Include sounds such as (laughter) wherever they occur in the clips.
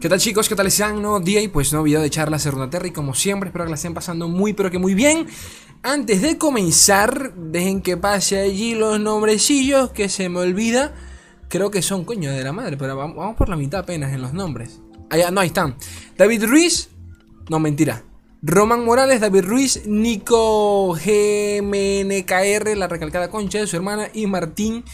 ¿Qué tal chicos? ¿Qué tal sean? Un nuevo día y pues nuevo video de charla Terra y como siempre espero que la estén pasando muy pero que muy bien. Antes de comenzar, dejen que pase allí los nombrecillos que se me olvida. Creo que son coño de la madre, pero vamos por la mitad apenas en los nombres. Allá, no, ahí están. David Ruiz. No, mentira. Roman Morales, David Ruiz, Nico GMNKR, la recalcada concha de su hermana, y Martín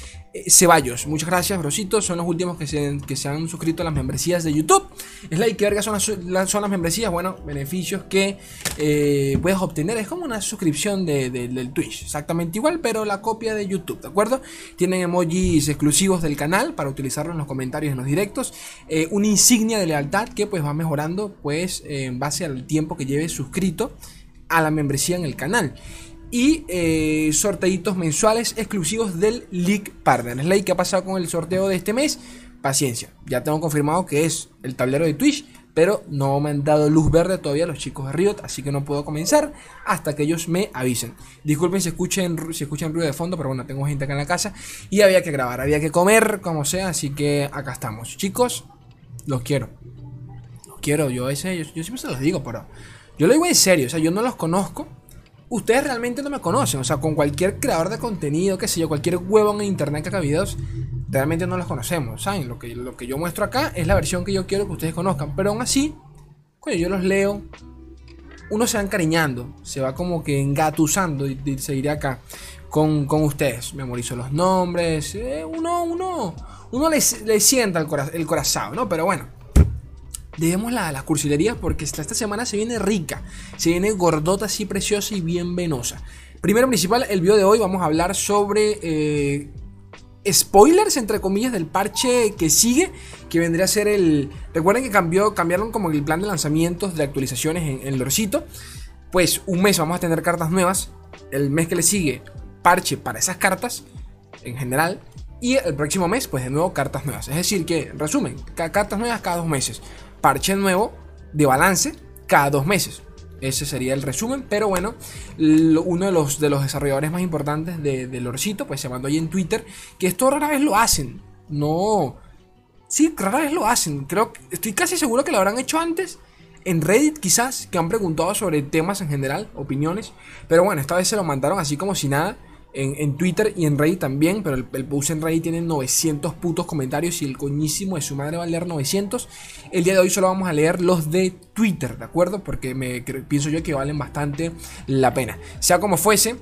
Ceballos. Muchas gracias, brositos. Son los últimos que se, que se han suscrito a las membresías de YouTube. Es like, ¿qué verga son las, son las membresías? Bueno, beneficios que eh, puedes obtener. Es como una suscripción de, del Twitch. Exactamente igual, pero la copia de YouTube, ¿de acuerdo? Tienen emojis exclusivos del canal para utilizarlo en los comentarios en los directos. Eh, una insignia de lealtad que pues va mejorando pues en base al tiempo que lleves suscrito a la membresía en el canal y eh, sorteitos mensuales exclusivos del League Partner. ley que ha pasado con el sorteo de este mes. Paciencia, ya tengo confirmado que es el tablero de Twitch, pero no me han dado luz verde todavía los chicos de Riot, así que no puedo comenzar hasta que ellos me avisen. Disculpen si escuchen, si escuchan ruido de fondo, pero bueno, tengo gente acá en la casa y había que grabar, había que comer, como sea, así que acá estamos. Chicos, los quiero. Los quiero, yo yo, yo siempre se los digo, pero yo lo digo en serio, o sea, yo no los conozco ustedes realmente no me conocen. O sea, con cualquier creador de contenido, qué sé yo, cualquier huevo en internet que haga videos, realmente no los conocemos. ¿Saben? Lo que, lo que yo muestro acá es la versión que yo quiero que ustedes conozcan. Pero aún así, cuando yo los leo, uno se va encariñando, se va como que engatusando, y, se acá, con, ustedes. Memorizo los nombres, eh, uno, uno, uno le, sienta el, el corazón, ¿no? Pero bueno. Dejemos la, las cursilerías porque esta, esta semana se viene rica, se viene gordota así preciosa y bien venosa. Primero principal, el video de hoy vamos a hablar sobre eh, spoilers, entre comillas, del parche que sigue, que vendría a ser el... Recuerden que cambió, cambiaron como el plan de lanzamientos de actualizaciones en, el Lorcito. Pues un mes vamos a tener cartas nuevas, el mes que le sigue, parche para esas cartas en general. Y el próximo mes, pues de nuevo cartas nuevas. Es decir, que, resumen, cartas nuevas cada dos meses parche nuevo de balance cada dos meses. Ese sería el resumen, pero bueno, uno de los, de los desarrolladores más importantes de, del Orcito, pues se mandó ahí en Twitter, que esto rara vez lo hacen. No. Sí, rara vez lo hacen. Creo estoy casi seguro que lo habrán hecho antes. En Reddit quizás, que han preguntado sobre temas en general, opiniones. Pero bueno, esta vez se lo mandaron así como si nada en, Twitter y en Reddit también, pero el, post en Reddit tiene 900 putos comentarios y el coñísimo de su madre va a leer 900. El día de hoy solo vamos a leer los de Twitter, ¿de acuerdo? Porque pienso yo que valen bastante la pena. Sea como fuese,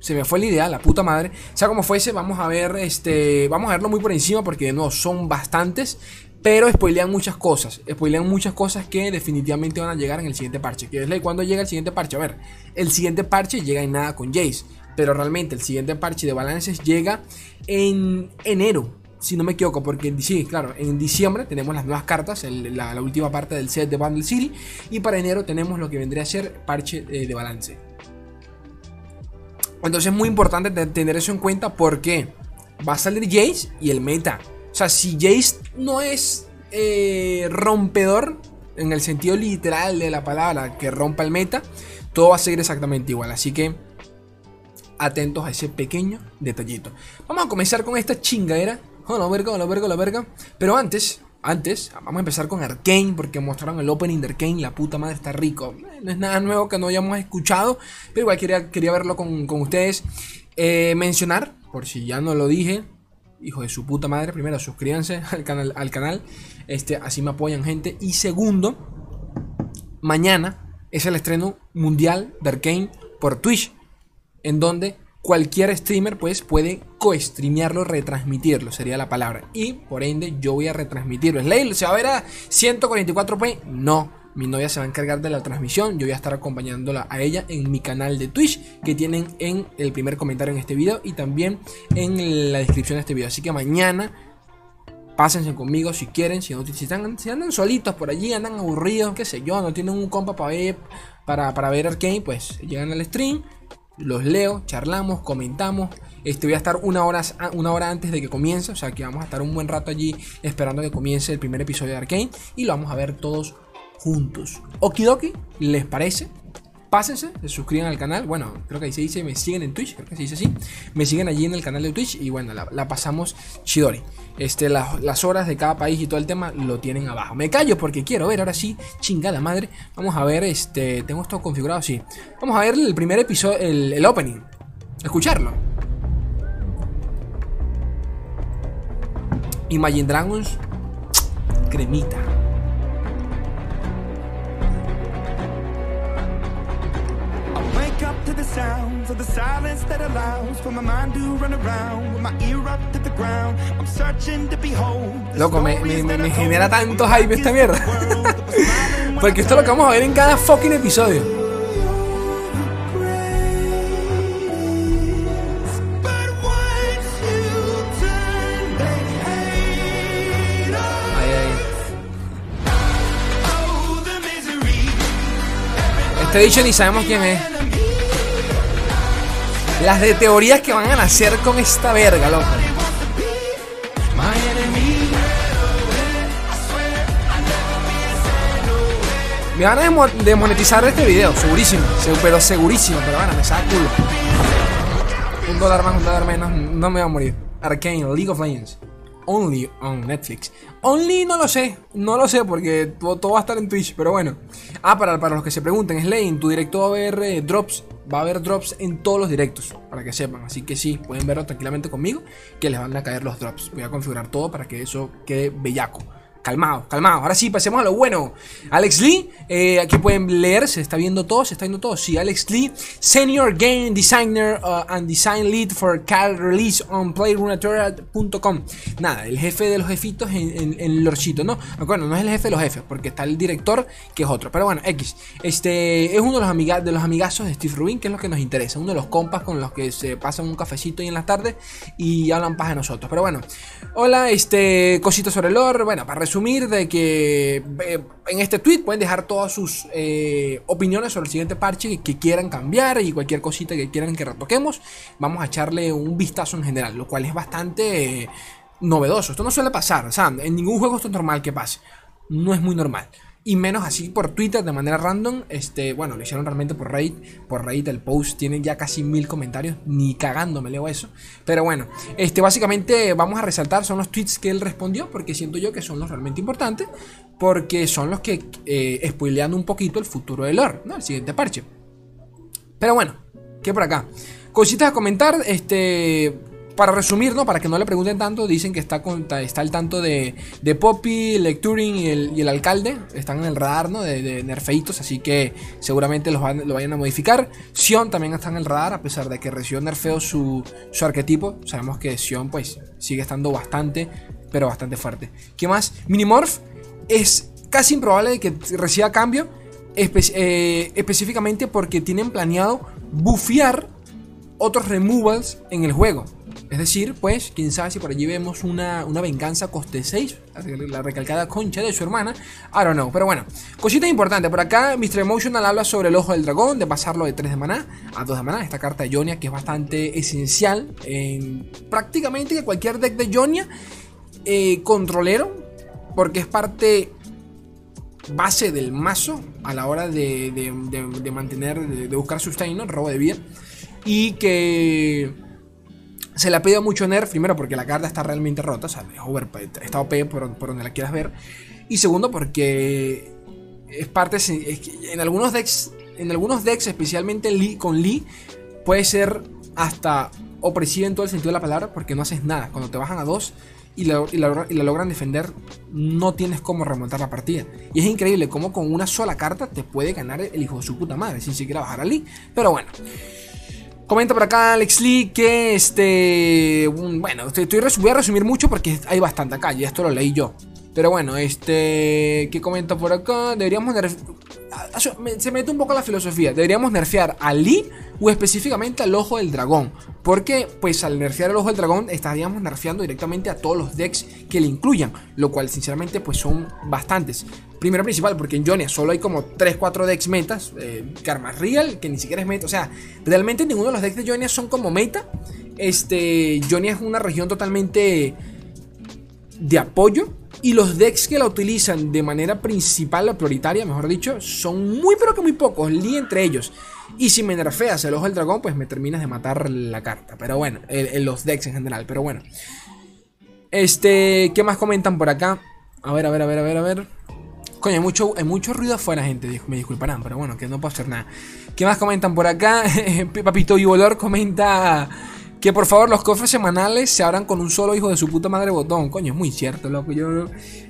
se me fue la idea, la puta madre. Sea como fuese, vamos a ver, este, vamos a verlo muy por encima porque de nuevo son bastantes. Pero spoilean muchas cosas. Spoilean muchas cosas que definitivamente van a llegar en el siguiente parche. Que es cuando llega el siguiente parche. A ver, el siguiente parche llega en nada con Jace. Pero realmente el siguiente parche de balances llega en enero. Si no me equivoco, porque sí, claro, en diciembre tenemos las nuevas cartas, la, última parte del set de Bundle City. Y para enero tenemos lo que vendría a ser parche eh, de balance. Entonces es muy importante tener eso en cuenta porque va a salir Jace y el meta o sea, si Jace no es eh, rompedor, en el sentido literal de la palabra, que rompa el meta, todo va a seguir exactamente igual. Así que atentos a ese pequeño detallito. Vamos a comenzar con esta chingadera. Oh, la verga, la verga, la verga. Pero antes, antes, vamos a empezar con Arkane, porque mostraron el opening de Arkane. La puta madre está rico. No es nada nuevo que no hayamos escuchado, pero igual quería, quería verlo con, ustedes. Eh, mencionar, por si ya no lo dije, hijo de su puta madre. Primero, suscríbanse (laughs) al canal, al canal. Este, así me apoyan, gente. Y segundo, mañana es el estreno mundial de Arkane por Twitch. En donde cualquier streamer pues puede co-streamearlo, retransmitirlo, sería la palabra. Y por ende yo voy a retransmitirlo. ¿Es ¿Se va a ver a 144p? No. Mi novia se va a encargar de la transmisión. Yo voy a estar acompañándola a ella en mi canal de Twitch que tienen en el primer comentario en este video y también en la descripción de este video. Así que mañana pásense conmigo si quieren. Si, no, si, están, si andan solitos por allí, andan aburridos, qué sé yo, no tienen un compa para ver, para, para ver pues llegan al stream. Los leo, charlamos, comentamos. Este, voy a estar una hora, una hora antes de que comience. O sea que vamos a estar un buen rato allí esperando que comience el primer episodio de Arkane. Y lo vamos a ver todos juntos. Okidoki, ¿les parece? pásense, se suscriban al canal. Bueno, creo que ahí se dice, me siguen en Twitch, creo que se dice así. Me siguen allí en el canal de Twitch y bueno, la, pasamos chidori. Este, las horas de cada país y todo el tema lo tienen abajo. Me callo porque quiero ver, ahora sí, chingada madre. Vamos a ver, este, tengo esto configurado así. Vamos a ver el primer episodio, el, el opening. Escucharlo. Imagine Dragons, cremita. Sounds of the silence that allows for my mind to run around with my ear up to the ground. I'm searching to behold. Loco, me, me, me, me genera tanto hype esta mierda. (laughs) Porque esto es lo que vamos a ver en cada fucking episodio. Este dicho ni sabemos quién es. Las de teorías que van a nacer con esta verga, loco. Me van a demonetizar este video, segurísimo, pero segurísimo, pero bueno, me saca culo. Un dólar más, un dólar menos, no me va a morir. Arcane, League of Legends. Only on Netflix. Only no lo sé, no lo sé porque todo, va a estar en Twitch, pero bueno. Ah, para, para los que se pregunten, Slay, en tu directo va a haber eh, drops, va a haber drops en todos los directos, para que sepan. Así que sí, pueden verlo tranquilamente conmigo, que les van a caer los drops. Voy a configurar todo para que eso quede bellaco. Calmado, calmado. Ahora sí, pasemos a lo bueno. Alex Lee, eh, aquí pueden leer, se está viendo todo, se está viendo todo. Sí, Alex Lee, Senior Game Designer uh, and Design Lead for Cal Release on PlayRunatoria.com. Nada, el jefe de los jefitos en, en, Lorchito, ¿no? Bueno, no es el jefe de los jefes, porque está el director, que es otro. Pero bueno, X. Este es uno de los, amiga de los amigazos de Steve Rubin, que es lo que nos interesa. Uno de los compas con los que se pasan un cafecito ahí en las tardes y hablan paz de nosotros. Pero bueno, hola, este, cositas sobre el lore. Bueno, para resumir de que eh, en este tweet pueden dejar todas sus eh, opiniones sobre el siguiente parche que, quieran cambiar y cualquier cosita que quieran que retoquemos. Vamos a echarle un vistazo en general, lo cual es bastante eh, novedoso. Esto no suele pasar, sea, en ningún juego esto es normal que pase. No es muy normal. Y menos así por Twitter de manera random. Este, bueno, lo hicieron realmente por Reddit. Por Reddit el post tiene ya casi mil comentarios. Ni cagando me leo eso. Pero bueno, este, básicamente vamos a resaltar. Son los tweets que él respondió. Porque siento yo que son los realmente importantes. Porque son los que eh, un poquito el futuro de lore, ¿no? El siguiente parche. Pero bueno, ¿qué por acá? Cositas a comentar. Este para resumir, ¿no? Para que no le pregunten tanto, dicen que está, está al tanto de, Poppy, Lecturing y el, alcalde. Están en el radar, ¿no? De, nerfeitos, así que seguramente los lo vayan a modificar. Sion también está en el radar, a pesar de que recibió nerfeo su, su arquetipo. Sabemos que Sion, pues, sigue estando bastante, pero bastante fuerte. ¿Qué más? Minimorph es casi improbable de que reciba cambio, eh, específicamente porque tienen planeado bufear otros removals en el juego. Es decir, pues, quién sabe si por allí vemos una, venganza coste 6, la recalcada concha de su hermana. I don't know, pero bueno. Cosita importante, por acá Mr. Emotional habla sobre el ojo del dragón, de pasarlo de 3 de maná a 2 de maná. Esta carta de Jonia que es bastante esencial en prácticamente cualquier deck de Jonia eh, controlero, porque es parte base del mazo a la hora de, mantener, de, buscar sustain, ¿no? robo de vida. Y que se le ha pedido mucho nerf, primero porque la carta está realmente rota, o sea, está OP por, donde la quieras ver. Y segundo porque es parte, en algunos decks, en algunos decks, especialmente con Lee, puede ser hasta opresivo en todo el sentido de la palabra porque no haces nada. Cuando te bajan a dos y la, y la, logran defender, no tienes cómo remontar la partida. Y es increíble cómo con una sola carta te puede ganar el hijo de su puta madre sin siquiera bajar a Lee. Pero bueno. Comenta por acá Alex Lee que este. bueno, estoy, voy a resumir mucho porque hay bastante acá y esto lo leí yo. Pero bueno, este. ¿Qué comenta por acá? Deberíamos. Se mete un poco la filosofía. Deberíamos nerfear a Lee o específicamente al ojo del dragón. Porque, pues, al nerfear el ojo del dragón, estaríamos nerfeando directamente a todos los decks que le incluyan. Lo cual, sinceramente, pues son bastantes. Primero principal, porque en Jonia solo hay como 3-4 decks metas. Eh, Karma Real, que ni siquiera es meta. O sea, realmente ninguno de los decks de Jonia son como meta. Este, Jonia es una región totalmente de apoyo. Y los decks que la utilizan de manera principal o prioritaria, mejor dicho, son muy pero que muy pocos, ni entre ellos. Y si me nerfeas el ojo del dragón, pues me terminas de matar la carta. Pero bueno, en los decks en general, pero bueno. Este, ¿qué más comentan por acá? A ver, a ver, a ver, a ver, a ver. Coño, hay mucho, hay mucho ruido afuera, gente. Me disculparán, pero bueno, que no puedo hacer nada. ¿Qué más comentan por acá? (laughs) Papito Volor comenta que por favor los cofres semanales se abran con un solo hijo de su puta madre botón. Coño, es muy cierto, loco. Yo,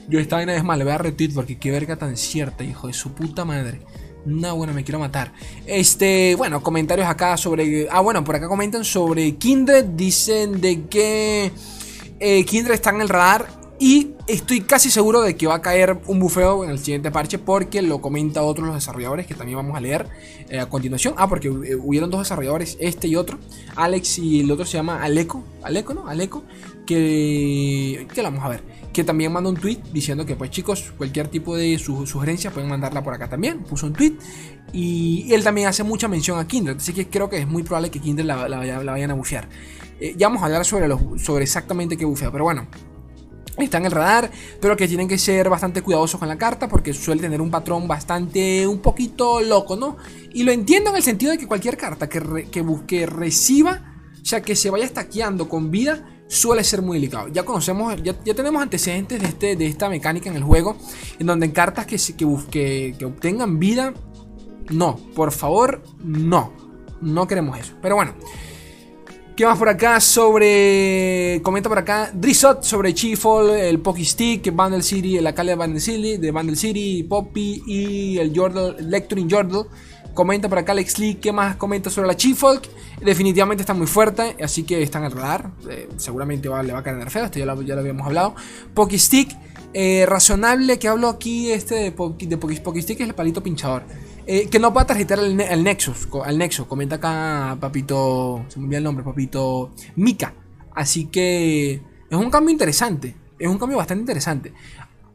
yo esta vaina es más, le voy a retweet porque qué verga tan cierta, hijo de su puta madre. No, bueno, me quiero matar. Este, bueno, comentarios acá sobre. Ah, bueno, por acá comentan sobre Kindred. Dicen de que eh, Kindred está en el radar y estoy casi seguro de que va a caer un bufeo en el siguiente parche porque lo comenta otro de los desarrolladores que también vamos a leer eh, a continuación. Ah, porque eh, hubieron dos desarrolladores, este y otro. Alex y el otro se llama Aleco. Aleco, ¿no? Aleco. Que, que vamos a ver. Que también manda un tweet diciendo que pues chicos, cualquier tipo de sugerencia pueden mandarla por acá también. Puso un tweet. Y, él también hace mucha mención a Kindred. Así que creo que es muy probable que Kindred la, vayan a bufear. Eh, ya vamos a hablar sobre, los, sobre exactamente qué bufea. Pero bueno está en el radar, pero que tienen que ser bastante cuidadosos con la carta porque suele tener un patrón bastante, un poquito loco, ¿no? Y lo entiendo en el sentido de que cualquier carta que, que busque reciba, o sea, que se vaya estaqueando con vida, suele ser muy delicado. Ya conocemos, ya, tenemos antecedentes de, este, de esta mecánica en el juego, en donde en cartas que, que, que obtengan vida, no, por favor, no, no queremos eso. Pero bueno. ¿Qué más por acá? Sobre. Comenta por acá. Drisot sobre Chiefol, el Pocky Stick, Bundle City, el alcalde de Bundle City, de Bundle City, Poppy y el Jordal, Lecturing Jordal. Comenta por acá Alex Lee. ¿Qué más comenta sobre la Chifolk? Definitivamente está muy fuerte, así que está en el radar. Eh, seguramente le va a caer feo, esto ya lo, habíamos hablado. Pocky Stick. Eh, razonable que hablo aquí este de, de Pocky Stick es el palito pinchador. Eh, que no pueda tarjetar el, Nexus, al Nexo. Comenta acá, papito. Se me olvida el nombre, papito. Mika. Así que es un cambio interesante. Es un cambio bastante interesante.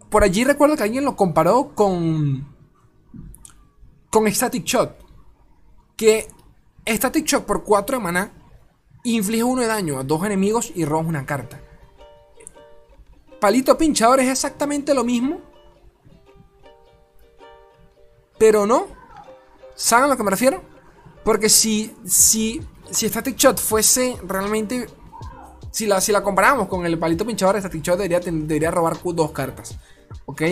Por allí recuerdo que alguien lo comparó con. Con Static Shot. Que Static Shock por 4 de maná inflige 1 de daño a dos enemigos y roba una carta. Palito pinchador es exactamente lo mismo. Pero no. ¿Saben a lo que me refiero? Porque si, si, si Static Shot fuese realmente. Si la, si la comparamos con el palito pinchador, Static Shot debería, debería robar dos cartas. ¿Ok?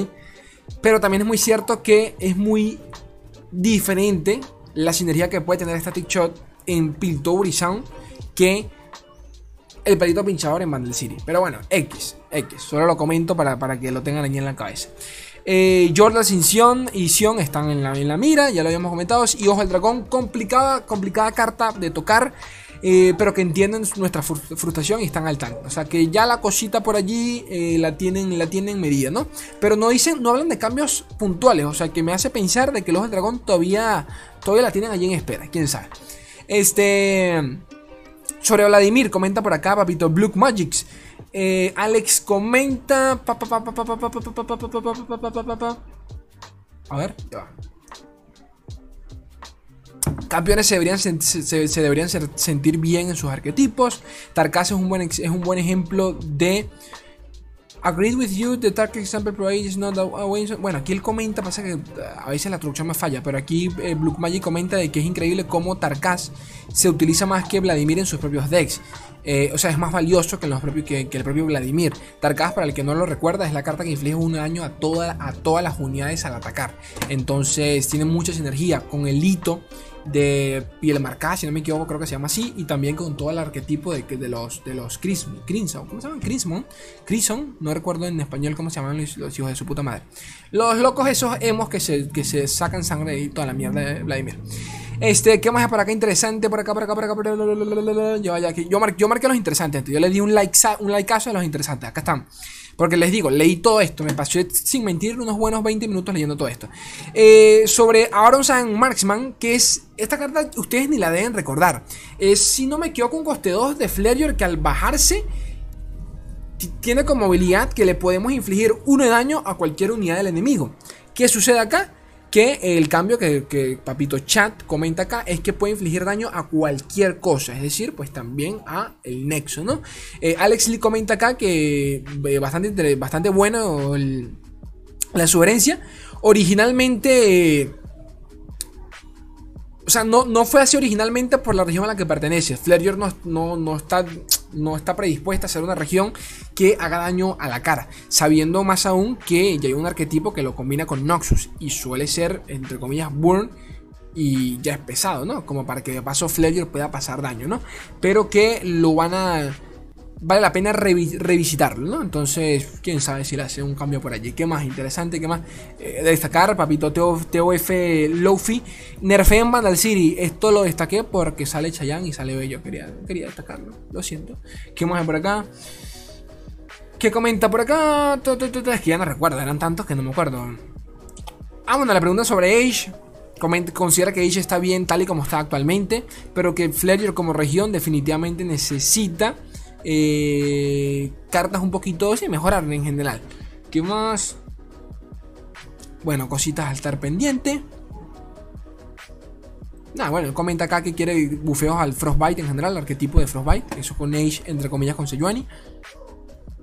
Pero también es muy cierto que es muy diferente la sinergia que puede tener Static Shot en Piltover y Sound que el palito pinchador en Bundle City. Pero bueno, X, X. Solo lo comento para, para que lo tengan allí en la cabeza. Eh, Jordan sin Sion y Sion están en la, en la mira, ya lo habíamos comentado. Y Ojo del Dragón, complicada, complicada carta de tocar. Eh, pero que entienden nuestra frustración y están al tanto. O sea que ya la cosita por allí eh, la, tienen, la tienen medida, ¿no? Pero no dicen, no hablan de cambios puntuales. O sea que me hace pensar de que los del dragón todavía, todavía la tienen allí en espera. Quién sabe. Este. Sobre Vladimir, comenta por acá, papito, Blue Magics. Eh, Alex comenta. A ver, ya va. Campeones se deberían, se, deberían sentir bien en sus arquetipos. Tarkas es un buen ejemplo de Agreed with you, the dark example provided is not a way. Bueno, aquí él comenta, pasa que a veces la traducción me falla, pero aquí eh, Blue Magic comenta de que es increíble cómo Tarkas se utiliza más que Vladimir en sus propios decks. Eh, o sea, es más valioso que, el propio Vladimir. Tarkas, para el que no lo recuerda, es la carta que inflige un daño a, toda, a todas las unidades al atacar. Entonces, tiene mucha sinergia con el hito de piel marcada, si no me equivoco, creo que se llama así, y también con todo el arquetipo de, de los, de los Crimson, ¿cómo se llaman? Crimson, Crimson, no recuerdo en español cómo se llaman los, hijos de su puta madre. Los locos esos hemos que se, que se sacan sangre y toda la mierda Vladimir. Este, ¿qué más hay por acá interesante? Por acá, por acá, por acá, yo, yo marqué los interesantes. Yo le di un like un likeazo a los interesantes. Acá están. Porque les digo, leí todo esto, me pasé sin mentir unos buenos 20 minutos leyendo todo esto. Eh, sobre Aaron San Marksman, que es esta carta, ustedes ni la deben recordar. Es, si no me equivoco, un coste 2 de Flareor que al bajarse tiene como habilidad que le podemos infligir uno de daño a cualquier unidad del enemigo. ¿Qué sucede acá? Que el cambio que, Papito Chat comenta acá es que puede infligir daño a cualquier cosa, es decir, pues también a el nexo, ¿no? Eh, Alex Lee comenta acá que eh, bastante, bastante bueno la sugerencia. Originalmente o sea, no, no fue así originalmente por la región a la que pertenece. Flareor no, no, está, no está predispuesta a ser una región que haga daño a la cara. Sabiendo más aún que ya hay un arquetipo que lo combina con Noxus. Y suele ser, entre comillas, Burn. Y ya es pesado, ¿no? Como para que de paso Flareor pueda pasar daño, ¿no? Pero que lo van a vale la pena revisitarlo, ¿no? Entonces, quién sabe si le hace un cambio por allí. ¿Qué más interesante? ¿Qué más eh, destacar? Papito TOF Lofi, nerfé en Vandal City. Esto lo destaqué porque sale Chayanne y sale Bello. Quería, quería destacarlo, lo siento. ¿Qué más hay por acá? ¿Qué comenta por acá? Es que ya no recuerdo, eran tantos que no me acuerdo. Ah, bueno, la pregunta sobre Age. considera que Age está bien tal y como está actualmente, pero que Flareor como región definitivamente necesita eh, cartas un poquito y mejorar en general. ¿Qué más? Bueno, cositas al estar pendiente. Nada, bueno, comenta acá que quiere bufeos al Frostbite en general, el arquetipo de Frostbite. Eso con Age, entre comillas, con Sejuani.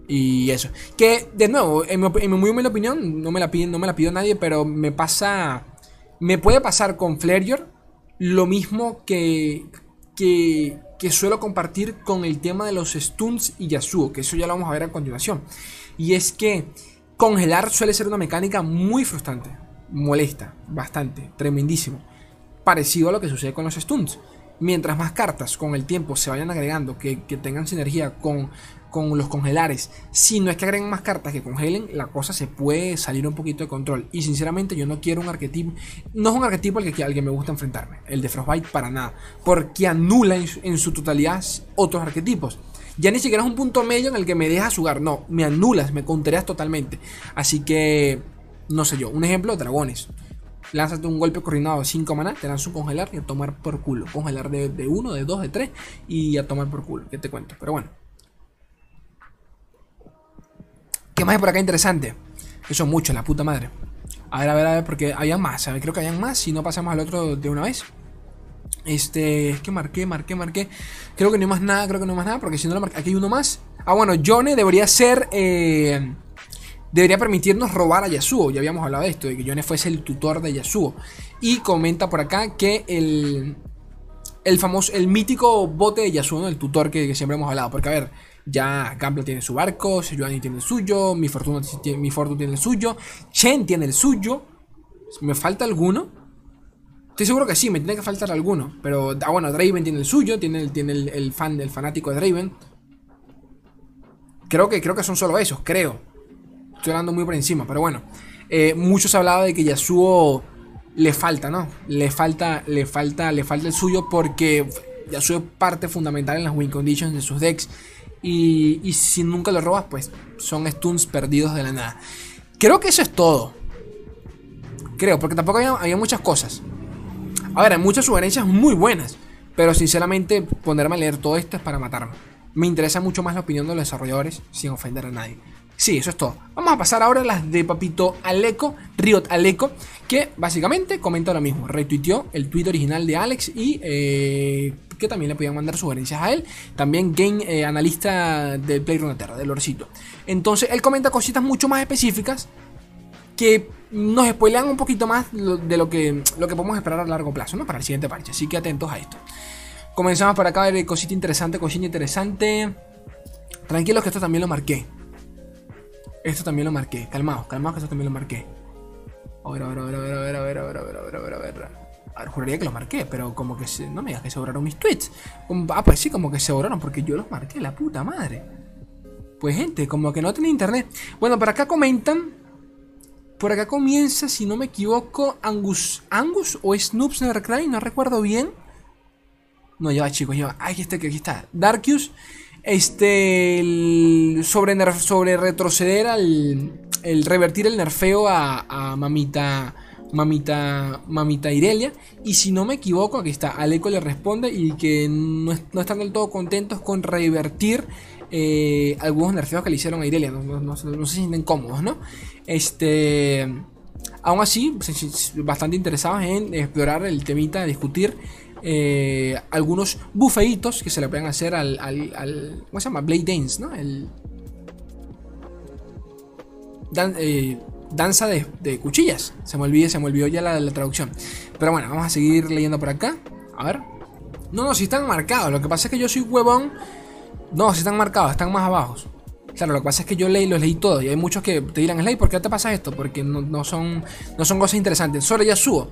Y eso. Que, de nuevo, en mi, muy humilde opinión, no me la piden, no me la pidió nadie, pero me pasa. Me puede pasar con Flareor lo mismo que. Que suelo compartir con el tema de los stuns y Yasuo, que eso ya lo vamos a ver a continuación. Y es que congelar suele ser una mecánica muy frustrante, molesta, bastante, tremendísimo. Parecido a lo que sucede con los stuns. Mientras más cartas con el tiempo se vayan agregando que, que tengan sinergia con con los congelares. Si no es que agreguen más cartas que congelen, la cosa se puede salir un poquito de control. Y sinceramente yo no quiero un arquetipo. No es un arquetipo al que, al que me gusta enfrentarme. El de Frostbite para nada. Porque anula en, su totalidad otros arquetipos. Ya ni siquiera es un punto medio en el que me dejas jugar. No, me anulas, me contereas totalmente. Así que, no sé yo. Un ejemplo, dragones. Lánzate un golpe coordinado de 5 maná, te lanzas un congelar y a tomar por culo. Congelar de 1, de 2, de 3 y a tomar por culo. ¿Qué te cuento? Pero bueno. ¿Qué más hay por acá interesante? Eso es mucho, la puta madre. A ver, a ver, a ver, porque había más. A ver, creo que habían más. Si no pasamos al otro de una vez. Este, es que marqué, marqué, marqué. Creo que no hay más nada, creo que no hay más nada, porque si no lo marqué. Aquí hay uno más. Ah, bueno, Yone debería ser. Eh, debería permitirnos robar a Yasuo. Ya habíamos hablado de esto, de que Yone fuese el tutor de Yasuo. Y comenta por acá que el. El famoso, el mítico bote de Yasuo, el tutor que, siempre hemos hablado. Porque, a ver, ya Gamble tiene su barco, Sejuani tiene el suyo, Mi Fortuna, mi Fortuna tiene el suyo, Chen tiene el suyo. ¿Me falta alguno? Estoy seguro que sí, me tiene que faltar alguno. Pero, ah, bueno, Draven tiene el suyo, tiene el, tiene el, fan, el fanático de Draven. Creo que, creo que son solo esos, creo. Estoy hablando muy por encima, pero bueno. Eh, muchos hablado de que Yasuo le falta, ¿no? Le falta, le falta, le falta el suyo porque Yasuo es parte fundamental en las win conditions de sus decks. Y, si nunca lo robas, pues son stuns perdidos de la nada. Creo que eso es todo. Creo, porque tampoco había, muchas cosas. A ver, hay muchas sugerencias muy buenas. Pero sinceramente, ponerme a leer todo esto es para matarme. Me interesa mucho más la opinión de los desarrolladores sin ofender a nadie. Sí, eso es todo. Vamos a pasar ahora a las de Papito Aleco, Riot Aleco, que básicamente comenta lo mismo. Retuiteó el tweet original de Alex y eh, que también le podían mandar sugerencias a él. También game eh, analista del Playroom Terra, del Orcito. Entonces él comenta cositas mucho más específicas que nos spoilean un poquito más de lo que, lo que podemos esperar a largo plazo, ¿no? Para el siguiente parche. Así que atentos a esto. Comenzamos por acá a ver cosita interesante, cosita interesante. Tranquilos que esto también lo marqué. Esto también lo marqué. Calmaos, calmaos que esto también lo marqué. A ver, a ver, a ver, a ver, a ver, a ver, a ver, a ver, a ver, juraría que lo marqué, pero como que se, no me digas que se borraron mis tweets. Ah, pues sí, como que se borraron porque yo los marqué, la puta madre. Pues gente, como que no tiene internet. Bueno, por acá comentan. Por acá comienza, si no me equivoco, Angus. ¿Angus o Snoops Nevercry? No recuerdo bien. No, ya chicos, ya Aquí está, aquí está. Darkius. Este. sobre, sobre retroceder al. El revertir el nerfeo a, Mamita mamita, mamita Irelia. Y si no me equivoco, aquí está, Aleco le responde y que no, están del todo contentos con revertir eh, algunos nerfeos que le hicieron a Irelia. No, se sienten cómodos, ¿no? Este. Aún así, bastante interesados en explorar el temita, discutir eh, algunos bufeitos que se le pueden hacer al, ¿Cómo se llama? Blade Dance, ¿no? El. Eh, danza de, cuchillas. Se me olvidó, se me olvidó ya la, la, traducción. Pero bueno, vamos a seguir leyendo por acá. A ver. No, no, si están marcados. Lo que pasa es que yo soy huevón. No, si están marcados, están más abajo. Claro, lo que pasa es que yo leí, los leí todos y hay muchos que te dirán, Slay, ¿por qué te pasa esto? Porque no, son, no son cosas interesantes. Sobre Yasuo.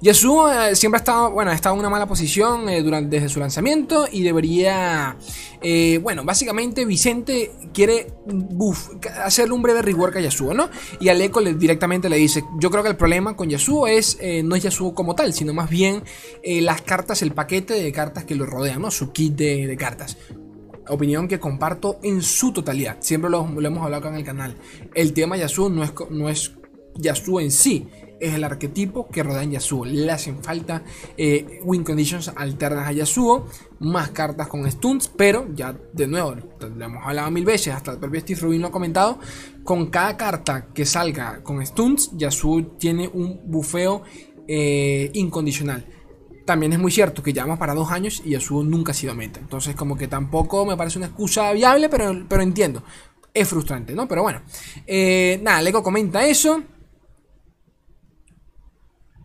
Yasuo eh, siempre ha estado, bueno, ha estado en una mala posición eh, durante, desde su lanzamiento y debería, eh, bueno, básicamente Vicente quiere hacerle un breve rework a Yasuo, ¿no? Y Aleco le, directamente le dice, yo creo que el problema con Yasuo es, no es Yasuo como tal, sino más bien las cartas, el paquete de cartas que lo rodean, ¿no? Su kit de cartas opinión que comparto en su totalidad. Siempre lo, hemos hablado acá en el canal. El tema Yasuo no es, no es Yasuo en sí, es el arquetipo que rodea en Yasuo. Le hacen falta eh, win conditions alternas a Yasuo, más cartas con stunts, pero ya de nuevo, lo hemos hablado mil veces, hasta el propio Steve Rubin lo ha comentado, con cada carta que salga con stunts, Yasuo tiene un bufeo eh, incondicional. También es muy cierto que llevamos para dos años y Yasuo nunca ha sido meta. Entonces, como que tampoco me parece una excusa viable, pero, pero entiendo. Es frustrante, ¿no? Pero bueno. Eh, nada, Lego comenta eso.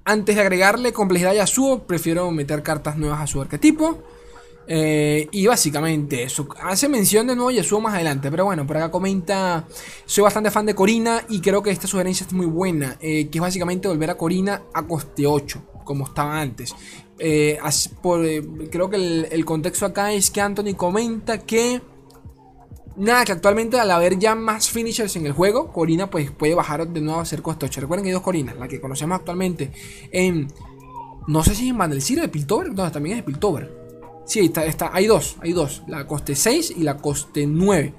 Antes de agregarle complejidad a Yasuo, prefiero meter cartas nuevas a su arquetipo. Eh, y básicamente eso. Hace mención de nuevo Yasuo más adelante. Pero bueno, por acá comenta. Soy bastante fan de Corina. Y creo que esta sugerencia es muy buena. Eh, que es básicamente volver a Corina a coste 8. Como estaba antes. Eh, por, eh, creo que el, contexto acá es que Anthony comenta que. Nada, que actualmente al haber ya más finishers en el juego, Corina pues puede bajar de nuevo a ser coste 8. Recuerden que hay dos Corinas, la que conocemos actualmente en. No sé si en Vandelcir de Piltover, no, también es de Piltover. Sí, está, está, hay dos, hay dos, la coste 6 y la coste 9.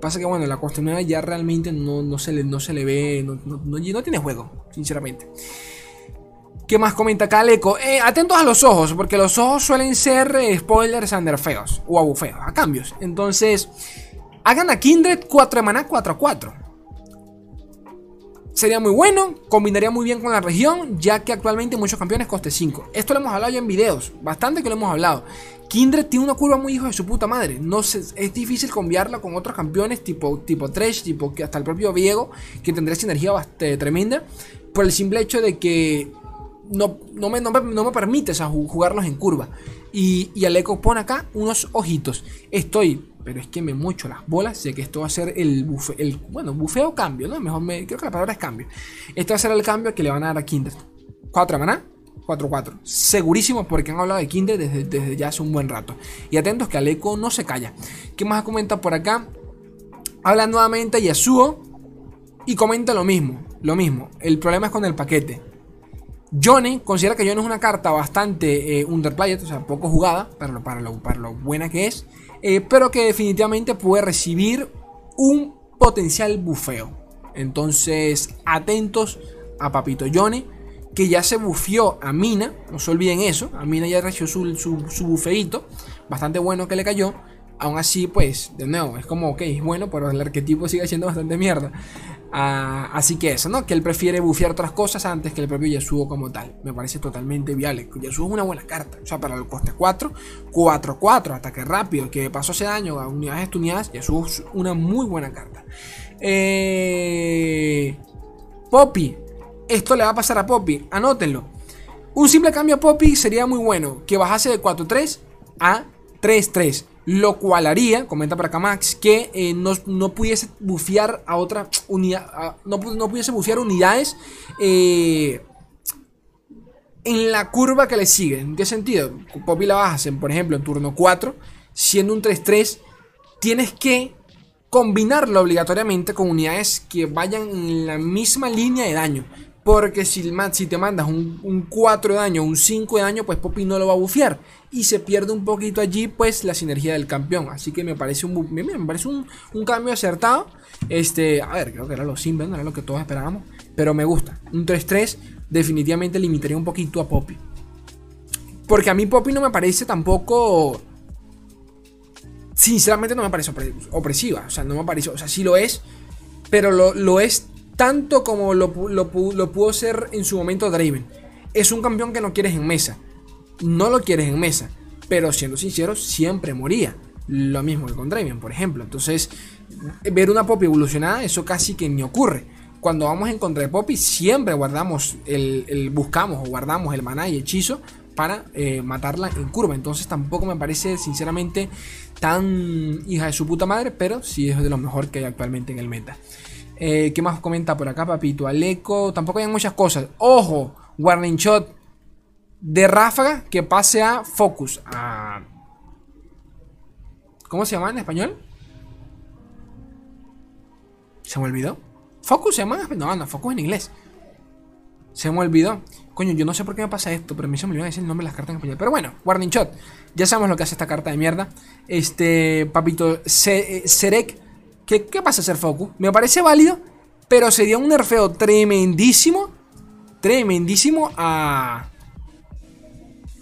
Pasa que bueno, la coste 9 ya realmente no, no, se, le, no se le ve, no, no, no tiene juego, sinceramente. ¿Qué más comenta Caleco? Eh, atentos a los ojos, porque los ojos suelen ser eh, spoilers under feos o abufeos, a cambios. Entonces, hagan a Kindred 4 de maná 4 a 4. Sería muy bueno, combinaría muy bien con la región, ya que actualmente muchos campeones coste 5. Esto lo hemos hablado ya en videos, bastante que lo hemos hablado. Kindred tiene una curva muy hijo de su puta madre. No es difícil cambiarla con otros campeones tipo, tipo Thresh, tipo hasta el propio Viego, que tendría sinergia bastante tremenda. Por el simple hecho de que no, no, me, no, me, permite jugarlos en curva. Y, y Aleco pone acá unos ojitos. Estoy, pero es que me mucho las bolas Sé que esto va a ser el bufeo, el, bueno, bufeo cambio, ¿no? Mejor me, creo que la palabra es cambio. Esto va a ser el cambio que le van a dar a Kinder. 4 maná, 4-4. Segurísimo porque han hablado de Kinder desde, desde, ya hace un buen rato. Y atentos que Aleco no se calla. ¿Qué más comenta por acá? Habla nuevamente Yasuo y comenta lo mismo. Lo mismo. El problema es con el paquete. Johnny considera que Johnny es una carta bastante eh, underplayed, o sea, poco jugada, para lo, para lo, para lo buena que es, eh, pero que definitivamente puede recibir un potencial bufeo. Entonces, atentos a Papito Johnny, que ya se bufeó a Mina, no se olviden eso, a Mina ya recibió su, su, su bufeito, bastante bueno que le cayó. Aún así, pues, de nuevo, es como, ok, bueno, pero el arquetipo sigue siendo bastante mierda. Ah, así que eso, ¿no? Que él prefiere bufear otras cosas antes que el propio Yasuo como tal. Me parece totalmente viable. Yasuo es una buena carta. O sea, para el coste 4, 4-4, ataque rápido, que pasó ese daño a unidades estuneadas. Yasuo es una muy buena carta. Eh... Poppy. Esto le va a pasar a Poppy. Anótenlo. Un simple cambio a Poppy sería muy bueno. Que bajase de 4-3 a 3-3. Lo cual haría, comenta para acá Max, que eh, no, pudiese bufear a otra unidad. No, pudiese bufear unidades eh, en la curva que le sigue. ¿En qué sentido? Poppy la bajas, en, por ejemplo, en turno 4, siendo un 3-3, tienes que combinarlo obligatoriamente con unidades que vayan en la misma línea de daño. Porque si, si te mandas un, 4 de daño, un 5 de daño, pues Poppy no lo va a bufear. Y se pierde un poquito allí, pues, la sinergia del campeón. Así que me parece un, me, parece un, cambio acertado. Este, a ver, creo que era lo simple, no era lo que todos esperábamos. Pero me gusta. Un 3-3 definitivamente limitaría un poquito a Poppy. Porque a mí Poppy no me parece tampoco... Sinceramente no me parece opresiva. O sea, no me parece... O sea, sí lo es. Pero lo, lo es tanto como lo, pudo ser en su momento Draven. Es un campeón que no quieres en mesa. No lo quieres en mesa. Pero siendo sincero, siempre moría. Lo mismo que con Draven, por ejemplo. Entonces, ver una Poppy evolucionada, eso casi que ni ocurre. Cuando vamos en contra de Poppy, siempre guardamos el, buscamos o guardamos el maná y hechizo para eh, matarla en curva. Entonces tampoco me parece, sinceramente, tan hija de su puta madre, pero sí es de lo mejor que hay actualmente en el meta. Eh, ¿Qué más comenta por acá, papito? Aleco, tampoco hay muchas cosas. Ojo, warning shot de ráfaga que pase a focus. A... ¿Cómo se llama en español? ¿Se me olvidó? Focus se llama en español. No, no, Focus en inglés. Se me olvidó. Coño, yo no sé por qué me pasa esto, pero a mí se me olvidó decir el nombre de las cartas en español. Pero bueno, Warning Shot. Ya sabemos lo que hace esta carta de mierda. Este, papito, Serek. ¿Qué, ¿Qué pasa ser Focus? Me parece válido, pero sería un nerfeo tremendísimo. Tremendísimo a.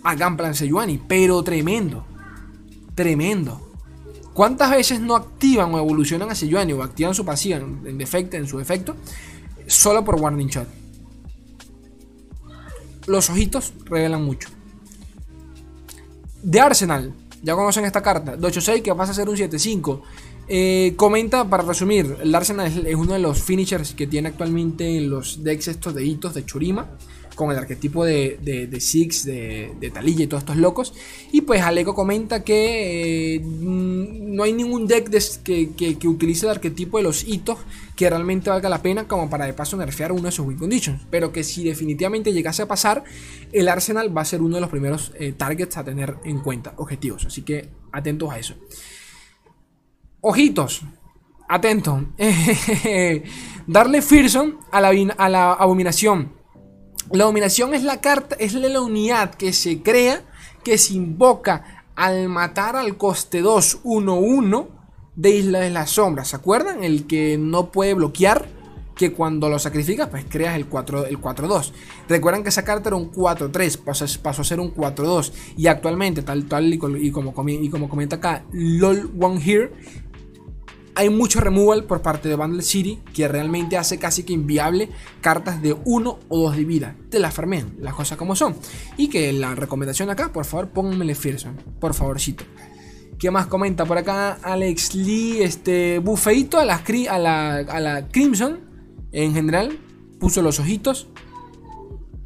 A Gunplan Sejuani. Pero tremendo. Tremendo. ¿Cuántas veces no activan o evolucionan a Sejuani o activan su pasiva en, defecto, en su defecto? Solo por Warning Shot. Los ojitos revelan mucho. De Arsenal, ya conocen esta carta. De 8-6 que pasa a ser un 7-5. Eh, comenta, para resumir, el Arsenal es, uno de los finishers que tiene actualmente en los decks estos de hitos de Churima con el arquetipo de, de, Six, de, de, Talilla y todos estos locos. Y pues Aleco comenta que eh, no hay ningún deck que, que, utilice el arquetipo de los hitos que realmente valga la pena como para de paso nerfear uno de sus win conditions. Pero que si definitivamente llegase a pasar, el Arsenal va a ser uno de los primeros eh, targets a tener en cuenta, objetivos. Así que atentos a eso. Ojitos, atento. (laughs) Darle Fearson a la, a la abominación la dominación es la carta, es la unidad que se crea, que se invoca al matar al coste 2 1-1 de Isla de las Sombras. ¿Se acuerdan? El que no puede bloquear, que cuando lo sacrificas, pues creas el 4-2. Recuerdan que esa carta era un 4-3, pasó, a ser un 4-2. Y actualmente, tal, tal y, como, y como comenta acá, LOL One Here, hay mucho removal por parte de Bundle City que realmente hace casi que inviable cartas de 1 o 2 de vida. Te las farmean, las cosas como son. Y que la recomendación acá, por favor, pónganmele Fearson, por favorcito. ¿Qué más comenta por acá? Alex Lee, este, bufeito a la, a la, a la Crimson en general. Puso los ojitos.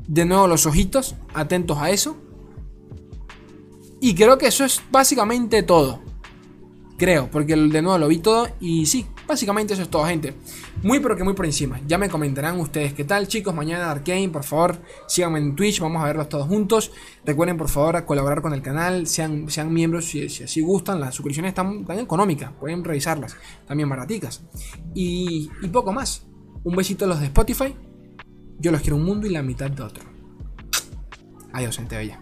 De nuevo los ojitos, atentos a eso. Y creo que eso es básicamente todo. Creo, porque de nuevo lo vi todo y sí, básicamente eso es todo, gente. Muy pero que muy por encima. Ya me comentarán ustedes qué tal, chicos. Mañana Arkane, por favor, síganme en Twitch, vamos a verlos todos juntos. Recuerden, por favor, colaborar con el canal, sean, sean miembros si, así gustan. Las suscripciones están tan económicas, pueden revisarlas, también baraticas. Y, y poco más. Un besito a los de Spotify. Yo los quiero un mundo y la mitad de otro. Adiós, gente bella.